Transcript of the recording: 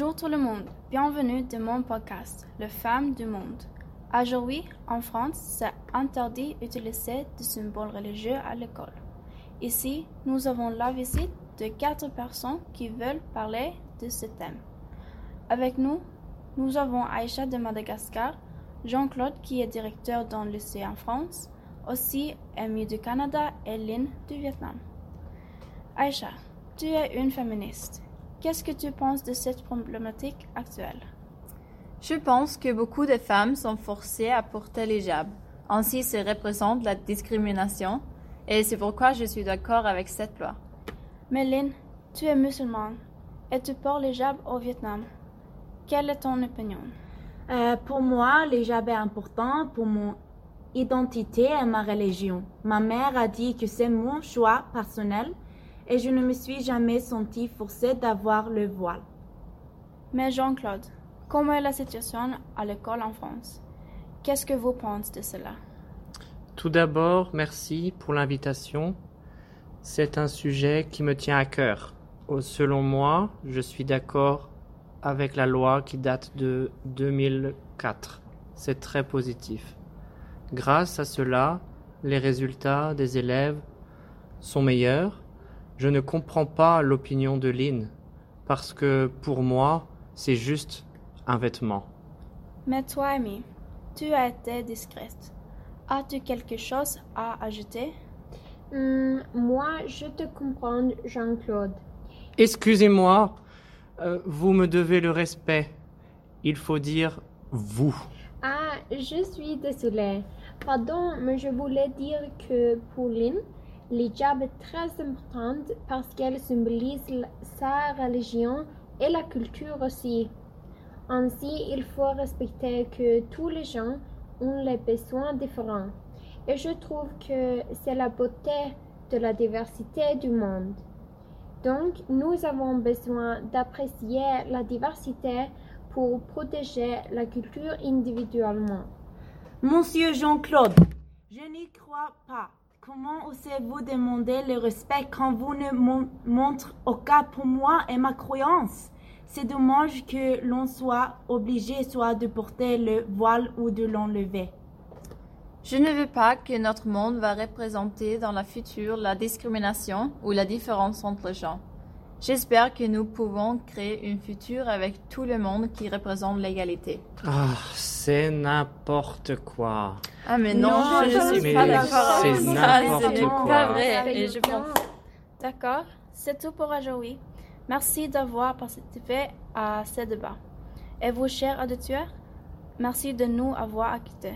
Bonjour tout le monde, bienvenue dans mon podcast, Les femmes du monde. Aujourd'hui, en France, c'est interdit d'utiliser des symboles religieux à l'école. Ici, nous avons la visite de quatre personnes qui veulent parler de ce thème. Avec nous, nous avons Aïcha de Madagascar, Jean-Claude qui est directeur le lycée en France, aussi Amy du Canada et Lynn du Vietnam. Aïcha, tu es une féministe. Qu'est-ce que tu penses de cette problématique actuelle? Je pense que beaucoup de femmes sont forcées à porter l'hijab. Ainsi, ça représente la discrimination et c'est pourquoi je suis d'accord avec cette loi. Mais Lynn, tu es musulmane et tu portes l'hijab au Vietnam. Quelle est ton opinion? Euh, pour moi, l'hijab est important pour mon identité et ma religion. Ma mère a dit que c'est mon choix personnel et je ne me suis jamais sentie forcée d'avoir le voile. Mais Jean-Claude, comment est la situation à l'école en France? Qu'est-ce que vous pensez de cela? Tout d'abord, merci pour l'invitation. C'est un sujet qui me tient à cœur. Selon moi, je suis d'accord avec la loi qui date de 2004. C'est très positif. Grâce à cela, les résultats des élèves sont meilleurs je ne comprends pas l'opinion de Lynn, parce que pour moi, c'est juste un vêtement. Mais toi, Amy, tu as été discrète. As-tu quelque chose à ajouter? Hmm, moi, je te comprends, Jean-Claude. Excusez-moi, euh, vous me devez le respect. Il faut dire vous. Ah, je suis désolée. Pardon, mais je voulais dire que pour Lynn, L'hijab est très importante parce qu'elle symbolise sa religion et la culture aussi. Ainsi, il faut respecter que tous les gens ont les besoins différents. Et je trouve que c'est la beauté de la diversité du monde. Donc, nous avons besoin d'apprécier la diversité pour protéger la culture individuellement. Monsieur Jean-Claude, je n'y crois pas. Comment osez-vous demander le respect quand vous ne montrez aucun pour moi et ma croyance? C'est dommage que l'on soit obligé soit de porter le voile ou de l'enlever. Je ne veux pas que notre monde va représenter dans la future la discrimination ou la différence entre les gens. J'espère que nous pouvons créer une future avec tout le monde qui représente l'égalité. Ah, c'est n'importe quoi. Ah mais non, je ne suis pas d'accord C'est n'importe quoi. pas vrai. Et je pense... D'accord, c'est tout pour aujourd'hui. Merci d'avoir participé à ce débat. Et vous, chers auditeurs, merci de nous avoir écoutés.